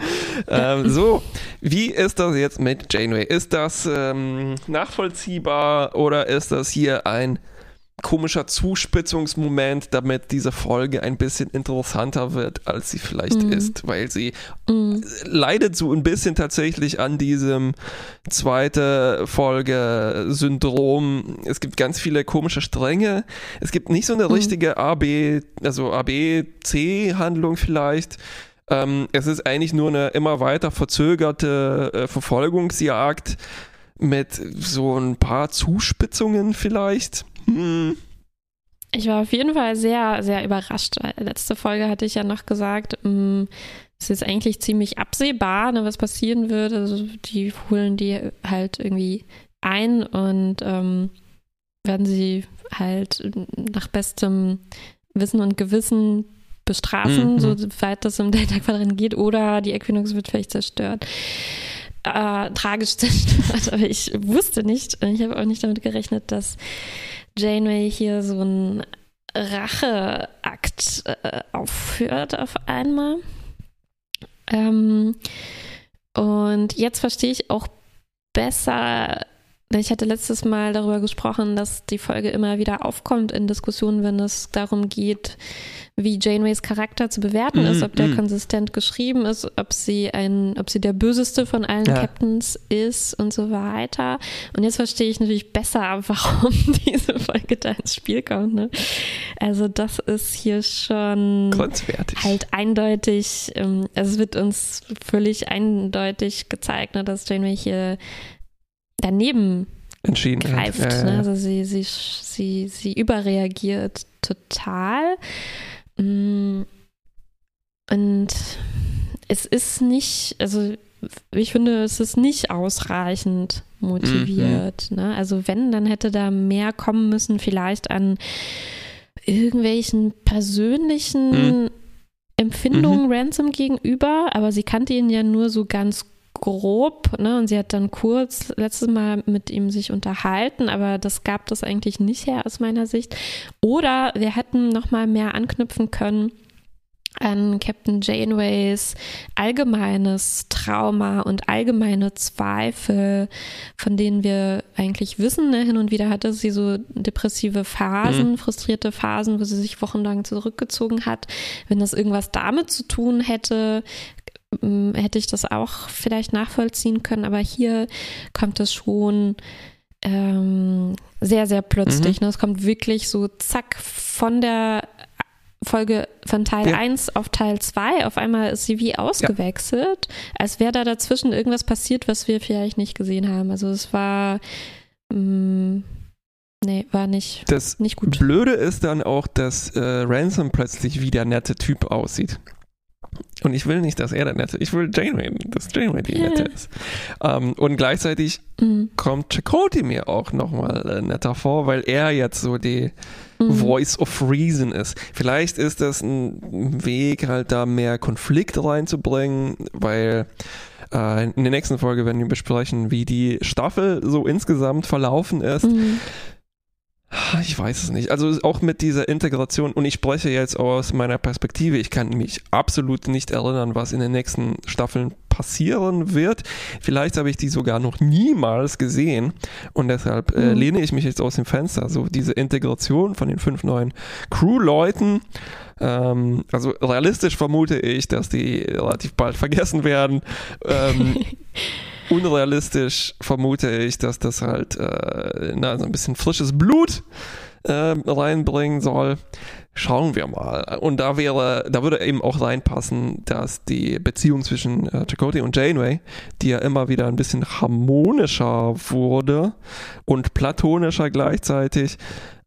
(laughs) ähm, so, wie ist das jetzt mit Janeway? Ist das ähm, nachvollziehbar oder ist das hier ein komischer Zuspitzungsmoment, damit diese Folge ein bisschen interessanter wird, als sie vielleicht mm. ist, weil sie mm. leidet so ein bisschen tatsächlich an diesem zweite Folge Syndrom. Es gibt ganz viele komische Stränge. Es gibt nicht so eine mm. richtige AB, also ABC Handlung vielleicht. Ähm, es ist eigentlich nur eine immer weiter verzögerte äh, Verfolgungsjagd mit so ein paar Zuspitzungen vielleicht. Hm. Ich war auf jeden Fall sehr, sehr überrascht. Letzte Folge hatte ich ja noch gesagt, mm, es ist eigentlich ziemlich absehbar, ne, was passieren wird. Also die holen die halt irgendwie ein und ähm, werden sie halt nach bestem Wissen und Gewissen bestrafen, mhm. soweit das im Delta-Quadrant geht, oder die Equinox wird vielleicht zerstört. Äh, tragisch (laughs) zerstört, aber ich wusste nicht, ich habe auch nicht damit gerechnet, dass Janeway hier so einen Racheakt äh, aufführt auf einmal. Ähm, und jetzt verstehe ich auch besser, ich hatte letztes Mal darüber gesprochen, dass die Folge immer wieder aufkommt in Diskussionen, wenn es darum geht, wie Janeways Charakter zu bewerten mm, ist, ob der mm. konsistent geschrieben ist, ob sie ein, ob sie der böseste von allen ja. Captains ist und so weiter. Und jetzt verstehe ich natürlich besser, (laughs) warum diese Folge da ins Spiel kommt. Ne? Also das ist hier schon halt eindeutig, ähm, es wird uns völlig eindeutig gezeigt, ne, dass Janeway hier daneben entschieden greift. Ja, ja, ne? Also sie, sie, sie, sie überreagiert total. Mm, und es ist nicht, also ich finde, es ist nicht ausreichend motiviert. Mhm. Ne? Also wenn, dann hätte da mehr kommen müssen, vielleicht an irgendwelchen persönlichen mhm. Empfindungen mhm. Ransom gegenüber, aber sie kannte ihn ja nur so ganz grob, ne? Und sie hat dann kurz letztes Mal mit ihm sich unterhalten, aber das gab das eigentlich nicht her aus meiner Sicht. Oder wir hätten noch mal mehr anknüpfen können an Captain Janeways allgemeines Trauma und allgemeine Zweifel, von denen wir eigentlich wissen, ne? hin und wieder hatte sie so depressive Phasen, mhm. frustrierte Phasen, wo sie sich wochenlang zurückgezogen hat. Wenn das irgendwas damit zu tun hätte, hätte ich das auch vielleicht nachvollziehen können, aber hier kommt es schon ähm, sehr, sehr plötzlich. Mhm. Ne? Es kommt wirklich so zack von der Folge von Teil ja. 1 auf Teil 2. Auf einmal ist sie wie ausgewechselt, ja. als wäre da dazwischen irgendwas passiert, was wir vielleicht nicht gesehen haben. Also es war. Mh, mm, Nee, war nicht, das nicht gut. Blöde ist dann auch, dass äh, Ransom plötzlich wie der nette Typ aussieht. Und ich will nicht, dass er der Nette Ich will Janeway, dass Janeway die Nette ist. Ähm, und gleichzeitig mhm. kommt Chakotay mir auch nochmal äh, netter vor, weil er jetzt so die mhm. Voice of Reason ist. Vielleicht ist das ein Weg, halt da mehr Konflikt reinzubringen, weil äh, in der nächsten Folge werden wir besprechen, wie die Staffel so insgesamt verlaufen ist. Mhm. Ich weiß es nicht. Also auch mit dieser Integration, und ich spreche jetzt aus meiner Perspektive, ich kann mich absolut nicht erinnern, was in den nächsten Staffeln passieren wird. Vielleicht habe ich die sogar noch niemals gesehen und deshalb äh, mhm. lehne ich mich jetzt aus dem Fenster. So diese Integration von den fünf neuen Crew-Leuten. Ähm, also realistisch vermute ich, dass die relativ bald vergessen werden. Ähm, (laughs) unrealistisch vermute ich, dass das halt äh, na, so ein bisschen frisches Blut äh, reinbringen soll. Schauen wir mal. Und da wäre, da würde eben auch reinpassen, dass die Beziehung zwischen äh, Chakotay und Janeway, die ja immer wieder ein bisschen harmonischer wurde und platonischer gleichzeitig,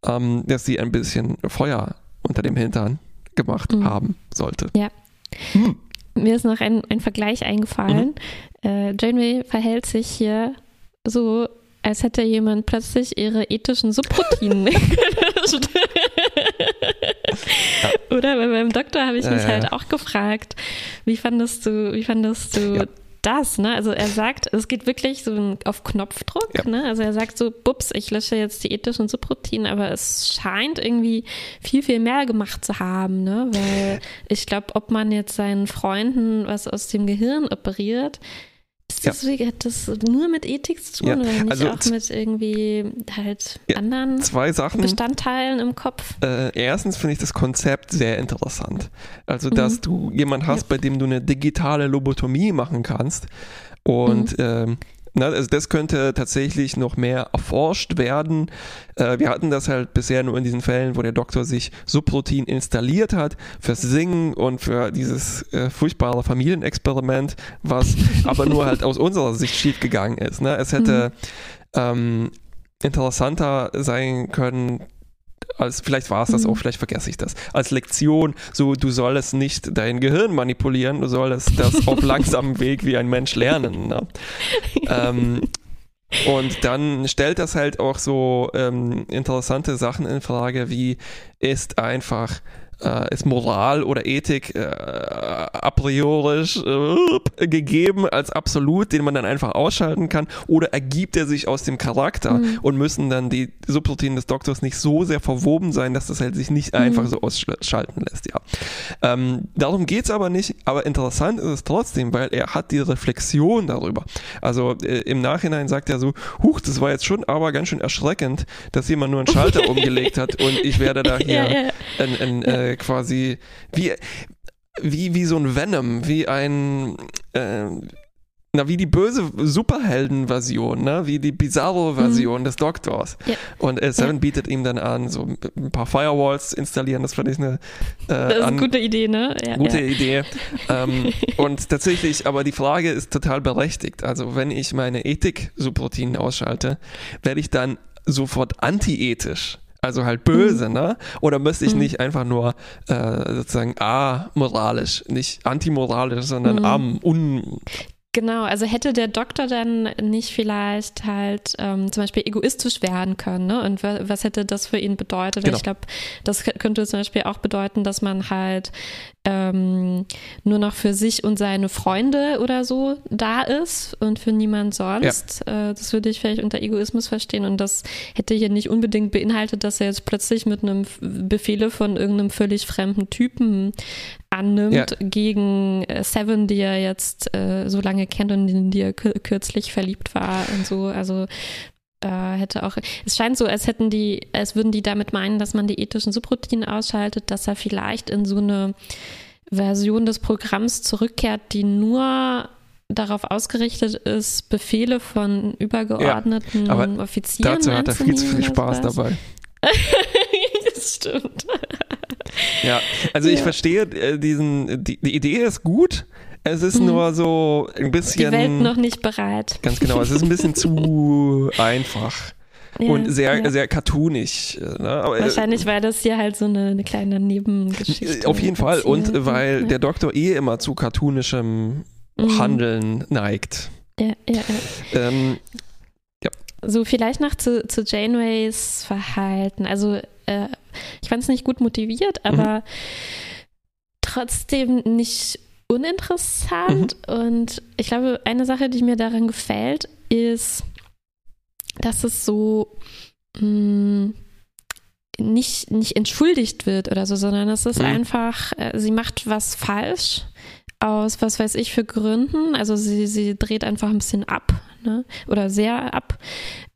ähm, dass sie ein bisschen Feuer unter dem Hintern gemacht mhm. haben sollte. Ja. Hm. Mir ist noch ein, ein Vergleich eingefallen. Mhm äh, Janeway verhält sich hier so, als hätte jemand plötzlich ihre ethischen Subroutinen (laughs) gelöscht. Ja. Oder? Weil beim Doktor habe ich mich halt auch gefragt, wie fandest du, wie fandest du das, ne? Also er sagt, es geht wirklich so auf Knopfdruck, ja. ne? Also er sagt so, bups, ich lösche jetzt die ethischen Subroutinen, aber es scheint irgendwie viel, viel mehr gemacht zu haben, ne? Weil ich glaube, ob man jetzt seinen Freunden was aus dem Gehirn operiert, ist das, ja. hat das nur mit Ethik zu tun ja. oder nicht also auch mit irgendwie halt ja, anderen zwei Sachen. Bestandteilen im Kopf? Äh, erstens finde ich das Konzept sehr interessant. Also, dass mhm. du jemanden hast, bei dem du eine digitale Lobotomie machen kannst und mhm. ähm, na, also das könnte tatsächlich noch mehr erforscht werden. Äh, wir hatten das halt bisher nur in diesen Fällen, wo der Doktor sich Subroutine installiert hat fürs Singen und für dieses äh, furchtbare Familienexperiment, was (laughs) aber nur halt aus unserer Sicht schiefgegangen ist. Ne? Es hätte mhm. ähm, interessanter sein können, als vielleicht war es das auch, mhm. vielleicht vergesse ich das, als Lektion, so du sollst nicht dein Gehirn manipulieren, du sollst das (laughs) auf langsamem Weg wie ein Mensch lernen. Ne? ähm, und dann stellt das halt auch so ähm, interessante Sachen in Frage, wie ist einfach äh, ist Moral oder Ethik äh, a priorisch äh, gegeben als absolut, den man dann einfach ausschalten kann, oder ergibt er sich aus dem Charakter mhm. und müssen dann die Subroutinen des Doktors nicht so sehr verwoben sein, dass das halt sich nicht mhm. einfach so ausschalten lässt, ja. Ähm, darum geht's aber nicht, aber interessant ist es trotzdem, weil er hat die Reflexion darüber. Also äh, im Nachhinein sagt er so, huch, das war jetzt schon aber ganz schön erschreckend, dass jemand nur einen Schalter (laughs) umgelegt hat und ich werde da hier ja, ja. ein, ein äh, äh, quasi wie, wie, wie so ein Venom, wie ein, äh, na, wie die böse Superhelden-Version, ne? wie die Bizarro-Version mhm. des Doktors. Ja. Und äh, Seven ja. bietet ihm dann an, so ein paar Firewalls installieren, das fand ich eine, äh, das ist eine gute Idee, ne? Ja, gute Idee. ähm, (laughs) und tatsächlich, aber die Frage ist total berechtigt. Also, wenn ich meine Ethik-Subroutinen ausschalte, werde ich dann sofort antiethisch also halt böse, mhm. ne? Oder müsste ich mhm. nicht einfach nur äh, sozusagen amoralisch, nicht antimoralisch, sondern mhm. am, un, Genau, also hätte der Doktor dann nicht vielleicht halt ähm, zum Beispiel egoistisch werden können, ne? Und was hätte das für ihn bedeutet? Genau. Ich glaube, das könnte zum Beispiel auch bedeuten, dass man halt ähm, nur noch für sich und seine Freunde oder so da ist und für niemand sonst. Ja. Äh, das würde ich vielleicht unter Egoismus verstehen und das hätte hier nicht unbedingt beinhaltet, dass er jetzt plötzlich mit einem Befehle von irgendeinem völlig fremden Typen annimmt ja. gegen äh, Seven, die er jetzt äh, so lange kennt und in die er kürzlich verliebt war und so. Also hätte auch. Es scheint so, als hätten die, als würden die damit meinen, dass man die ethischen Subroutinen ausschaltet, dass er vielleicht in so eine Version des Programms zurückkehrt, die nur darauf ausgerichtet ist, Befehle von übergeordneten ja, aber Offizieren. Dazu hat er viel zu viel Spaß dabei. (laughs) das stimmt. Ja, also ich verstehe äh, diesen, die, die Idee ist gut. Es ist mhm. nur so ein bisschen. Die Welt noch nicht bereit. Ganz genau, es ist ein bisschen zu (laughs) einfach. Ja, und sehr, ja. sehr cartoonig. Ne? Aber, äh, Wahrscheinlich, weil das hier halt so eine, eine kleine Nebengeschichte Auf jeden Fall. Und weil ja. der Doktor eh immer zu cartoonischem mhm. Handeln neigt. Ja, ja, ja. Ähm. So, vielleicht noch zu, zu Janeways Verhalten. Also, äh, ich fand es nicht gut motiviert, mhm. aber mhm. trotzdem nicht uninteressant. Mhm. Und ich glaube, eine Sache, die mir daran gefällt, ist, dass es so mh, mm, nicht, nicht entschuldigt wird oder so, sondern es ist mhm. einfach, äh, sie macht was falsch aus was weiß ich für Gründen. Also sie, sie dreht einfach ein bisschen ab ne? oder sehr ab.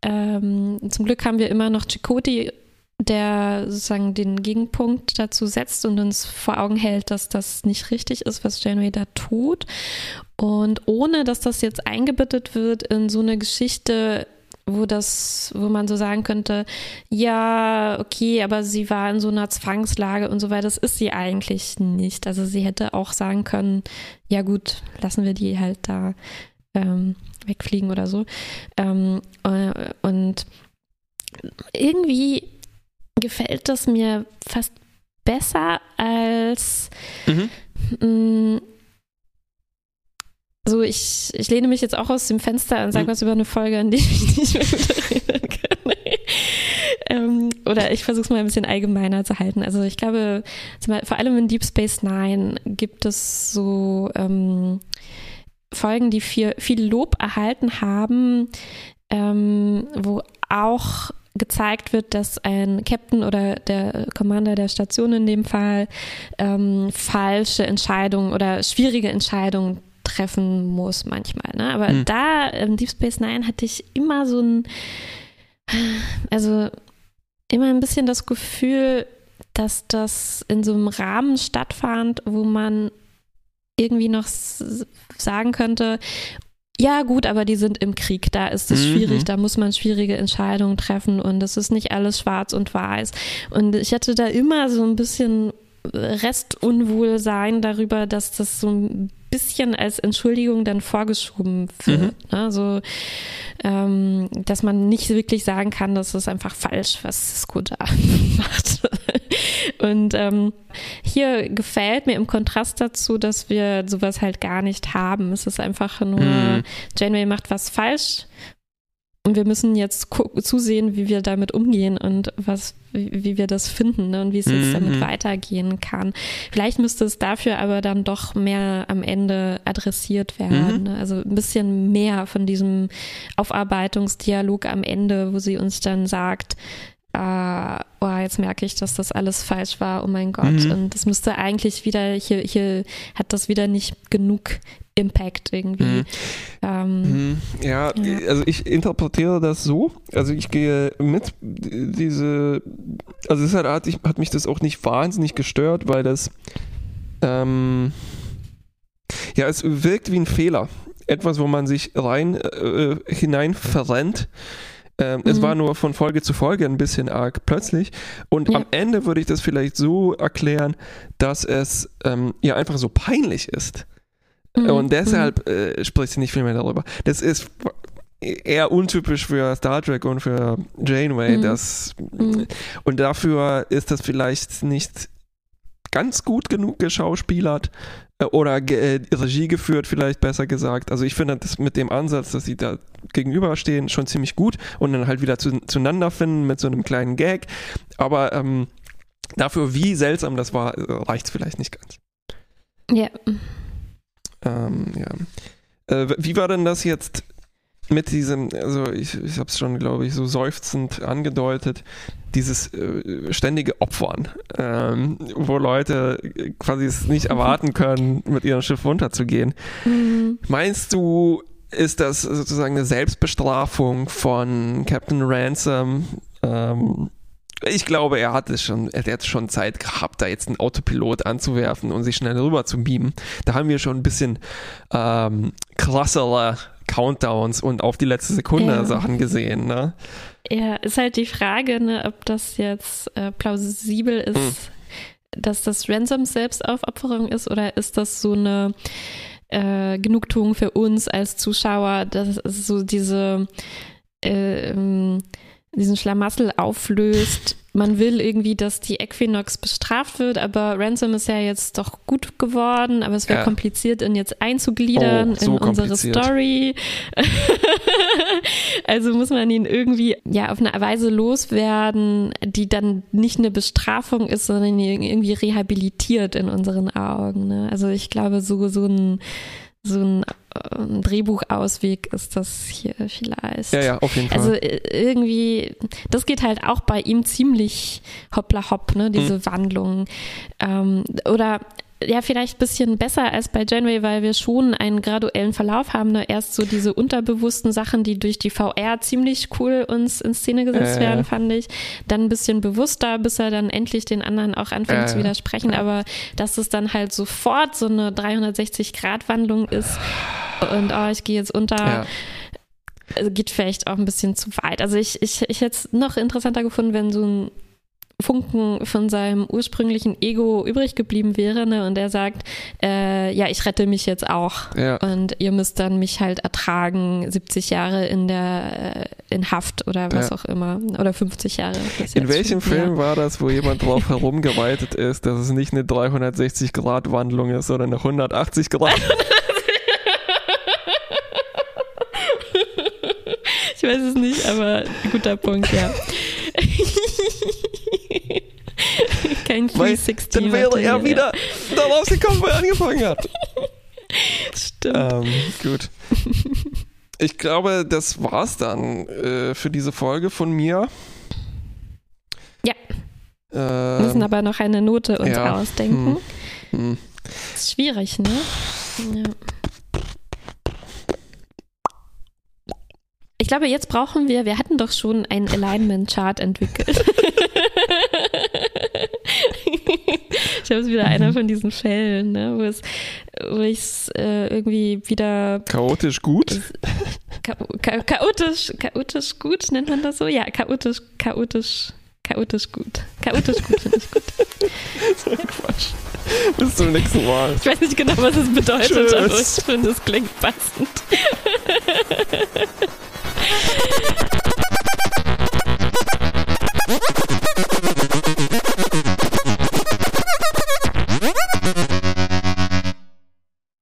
Ähm, zum Glück haben wir immer noch Chakoti der sozusagen den Gegenpunkt dazu setzt und uns vor Augen hält, dass das nicht richtig ist, was Janeway da tut. Und ohne dass das jetzt eingebettet wird in so eine Geschichte, wo das, wo man so sagen könnte, ja, okay, aber sie war in so einer Zwangslage und so weiter. Das ist sie eigentlich nicht. Also sie hätte auch sagen können, ja gut, lassen wir die halt da ähm, wegfliegen oder so. Ähm, äh, und irgendwie gefällt das mir fast besser als mhm. mh, mm, so, ich, ich lehne mich jetzt auch aus dem Fenster und sage mhm. was über eine Folge, an die ich nicht mehr erinnern kann. (laughs) ähm, oder ich versuche es mal ein bisschen allgemeiner zu halten. Also ich glaube, vor allem in Deep Space Nine gibt es so ähm, Folgen, die viel, viel Lob erhalten haben, ähm, wo auch gezeigt wird, dass ein Captain oder der Commander der Station in dem Fall ähm, falsche Entscheidungen oder schwierige Entscheidungen treffen muss manchmal. Ne? Aber mhm. da im Deep Space Nine hatte ich immer so ein, also immer ein bisschen das Gefühl, dass das in so einem Rahmen stattfand, wo man irgendwie noch sagen könnte, ja, gut, aber die sind im Krieg, da ist es mhm. schwierig, da muss man schwierige Entscheidungen treffen und es ist nicht alles schwarz und weiß. Und ich hatte da immer so ein bisschen Restunwohlsein darüber, dass das so ein bisschen als Entschuldigung dann vorgeschoben wird. Mhm. Ne? So, ähm, dass man nicht wirklich sagen kann, dass es einfach falsch, was Skoda (laughs) macht. Und ähm, hier gefällt mir im Kontrast dazu, dass wir sowas halt gar nicht haben. Es ist einfach nur, mhm. Janeway macht was falsch und wir müssen jetzt zusehen, wie wir damit umgehen und was, wie, wie wir das finden ne, und wie es jetzt mhm. damit weitergehen kann. Vielleicht müsste es dafür aber dann doch mehr am Ende adressiert werden. Mhm. Ne? Also ein bisschen mehr von diesem Aufarbeitungsdialog am Ende, wo sie uns dann sagt, äh, oh, jetzt merke ich, dass das alles falsch war, oh mein Gott. Mhm. Und das müsste eigentlich wieder, hier, hier hat das wieder nicht genug Impact irgendwie. Mhm. Ähm, mhm. ja, ja, also ich interpretiere das so. Also ich gehe mit diese, also deshalb hat, ich, hat mich das auch nicht wahnsinnig gestört, weil das ähm, ja, es wirkt wie ein Fehler. Etwas, wo man sich rein äh, hinein verrennt. Ähm, mhm. Es war nur von Folge zu Folge ein bisschen arg plötzlich. Und ja. am Ende würde ich das vielleicht so erklären, dass es ähm, ja einfach so peinlich ist. Mhm. Und deshalb mhm. äh, spricht sie nicht viel mehr darüber. Das ist eher untypisch für Star Trek und für Janeway. Mhm. Das, mhm. Und dafür ist das vielleicht nicht ganz gut genug geschauspielert äh, oder äh, Regie geführt, vielleicht besser gesagt. Also ich finde das mit dem Ansatz, dass sie da gegenüberstehen, schon ziemlich gut und dann halt wieder zu, zueinander finden mit so einem kleinen Gag. Aber ähm, dafür, wie seltsam das war, reicht es vielleicht nicht ganz. Ja. Ähm, ja. Äh, wie war denn das jetzt mit diesem, also ich, ich habe es schon, glaube ich, so seufzend angedeutet, dieses äh, ständige Opfern, ähm, wo Leute quasi es nicht erwarten (laughs) können, mit ihrem Schiff runterzugehen. Mhm. Meinst du, ist das sozusagen eine Selbstbestrafung von Captain Ransom? Ähm, ich glaube, er hatte schon, er hat schon Zeit gehabt, da jetzt einen Autopilot anzuwerfen und sich schnell rüber zu beamen. Da haben wir schon ein bisschen ähm, krassere Countdowns und auf die letzte Sekunde ja. Sachen gesehen. Ne? Ja, ist halt die Frage, ne, ob das jetzt äh, plausibel ist, hm. dass das Ransom Selbstaufopferung ist oder ist das so eine äh, Genugtuung für uns als Zuschauer, dass so diese äh, ähm, diesen Schlamassel auflöst. Man will irgendwie, dass die Equinox bestraft wird, aber Ransom ist ja jetzt doch gut geworden, aber es wäre ja. kompliziert, ihn jetzt einzugliedern oh, so in unsere Story. (laughs) also muss man ihn irgendwie ja auf eine Weise loswerden, die dann nicht eine Bestrafung ist, sondern ihn irgendwie rehabilitiert in unseren Augen. Ne? Also ich glaube, so, so ein so ein, äh, ein Drehbuchausweg ist das hier vielleicht. Ja, ja, auf jeden Fall. Also äh, irgendwie, das geht halt auch bei ihm ziemlich hoppla hopp, ne, diese mhm. Wandlung. Ähm, oder ja, vielleicht ein bisschen besser als bei Janeway, weil wir schon einen graduellen Verlauf haben. Ne? Erst so diese unterbewussten Sachen, die durch die VR ziemlich cool uns in Szene gesetzt äh, werden, fand ich. Dann ein bisschen bewusster, bis er dann endlich den anderen auch anfängt äh, zu widersprechen. Ja. Aber dass es dann halt sofort so eine 360-Grad-Wandlung ist und oh, ich gehe jetzt unter. Ja geht vielleicht auch ein bisschen zu weit. Also ich, ich, ich hätte es noch interessanter gefunden, wenn so ein Funken von seinem ursprünglichen Ego übrig geblieben wäre ne? und er sagt, äh, ja, ich rette mich jetzt auch ja. und ihr müsst dann mich halt ertragen, 70 Jahre in der äh, in Haft oder was ja. auch immer oder 50 Jahre. In welchem Film war das, wo jemand drauf (laughs) herumgeweitet ist, dass es nicht eine 360 Grad Wandlung ist, sondern eine 180 Grad? (laughs) ich weiß es nicht, aber guter Punkt, ja. (laughs) Kein 360. Dann wäre er wieder da rausgekommen, wo er angefangen hat. Stimmt. Ähm, gut. Ich glaube, das war's dann äh, für diese Folge von mir. Ja. Ähm, Wir müssen aber noch eine Note uns ja. ausdenken. Hm. Hm. Ist schwierig, ne? Ja. Ich glaube, jetzt brauchen wir, wir hatten doch schon einen Alignment-Chart entwickelt. (laughs) ich habe es wieder einer von diesen Fällen, ne, wo es, wo ich es äh, irgendwie wieder Chaotisch gut. (laughs) cha cha chaotisch, chaotisch gut, nennt man das so? Ja, chaotisch, chaotisch, chaotisch gut. Chaotisch gut finde ich gut. (laughs) so ein Quatsch. Bis zum nächsten Mal. Ich weiß nicht genau, was es bedeutet, Tschüss. aber ich finde, es klingt passend. (laughs)